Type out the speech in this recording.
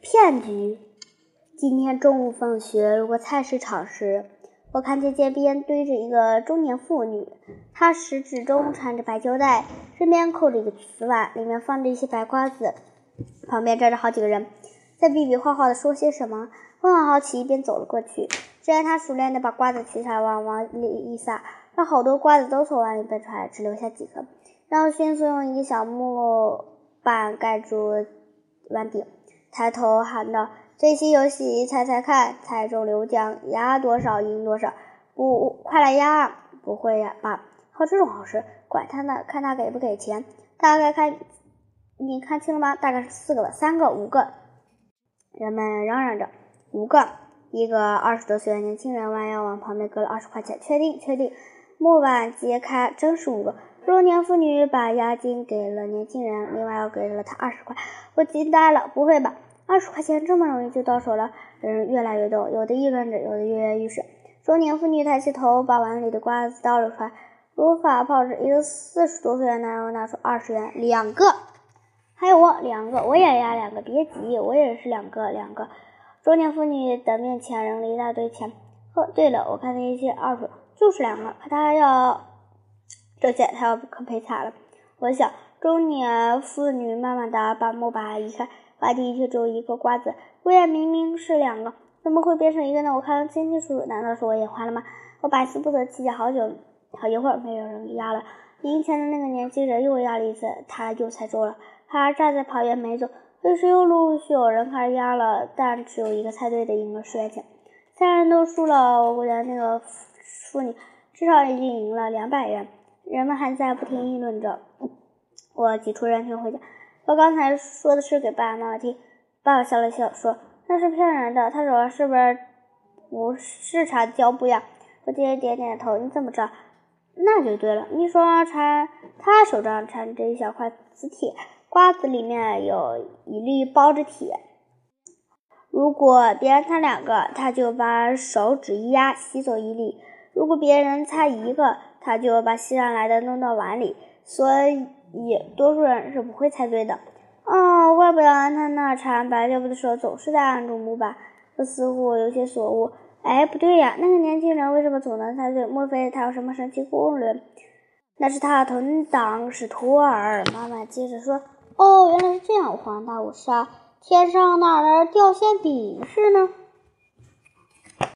骗局。今天中午放学路过菜市场时，我看见街边堆着一个中年妇女，她食指中缠着白胶带，身边扣着一个瓷碗，里面放着一些白瓜子，旁边站着好几个人，在比比划划的说些什么。我很好奇，便走了过去。只见他熟练的把瓜子取下来，往碗里一撒，让好多瓜子都从碗里蹦出来，只留下几颗，然后迅速用一个小木板盖住碗底。抬头喊道：“这些游戏，猜猜看，猜中刘奖，压多少赢多少？不，快来压！不会呀吧？好这种好事，管他呢，看他给不给钱。大概看，你看清了吗？大概是四个吧、三个、五个。”人们嚷嚷着：“五个！”一个二十多岁的年轻人弯腰往旁边搁了二十块钱，确定，确定。木板揭开，真是五个。中年妇女把押金给了年轻人，另外又给了他二十块。我惊呆了，不会吧？二十块钱这么容易就到手了？人越来越多，有的议论着，有的跃跃欲试。中年妇女抬起头，把碗里的瓜子倒了出来，如法炮制。一个四十多岁的男人拿出二十元，两个。还有我两个，我也压两个。别急，我也是两个，两个。中年妇女的面前扔了一大堆钱。呵，对了，我看那些二十就是两个，可他要。这下他要可赔惨了。我想，中年妇女慢慢的把木板移开，挖地却只有一个瓜子，我也明明是两个，怎么会变成一个呢？我看得清清楚楚，难道是我眼花了吗？我百思不得其解，好久好一会儿没有人压了。赢钱的那个年轻人又压了一次，他又猜中了。他站在旁边没走，于是又陆续有人开始压了，但只有一个猜对的赢了十元钱，三人都输了。我估计那个妇女至少已经赢了两百元。人们还在不停议论着。我挤出人群回家，我刚才说的是给爸爸妈妈听。爸爸笑了笑，说：“那是骗人的。”他手上是不是不是缠胶布呀？我爹点点头。你怎么知道？那就对了。你手上缠，他手上缠着一小块磁铁，瓜子里面有一粒包着铁。如果别人猜两个，他就把手指一压，吸走一粒；如果别人猜一个，他就把吸上来的弄到碗里，所以多数人是不会猜对的。哦，怪不得他那缠白胶布的手总是在按住木板。我似乎有些所悟。哎，不对呀，那个年轻人为什么总能猜对？莫非他有什么神奇功能？那是他的同党是托尔。妈妈接着说：“哦，原来是这样，我恍然大悟。是啊，天上哪来掉馅饼是呢？”